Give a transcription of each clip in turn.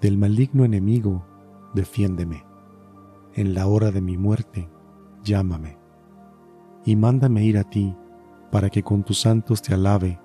Del maligno enemigo, defiéndeme. En la hora de mi muerte, llámame. Y mándame ir a ti, para que con tus santos te alabe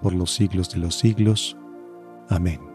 por los siglos de los siglos. Amén.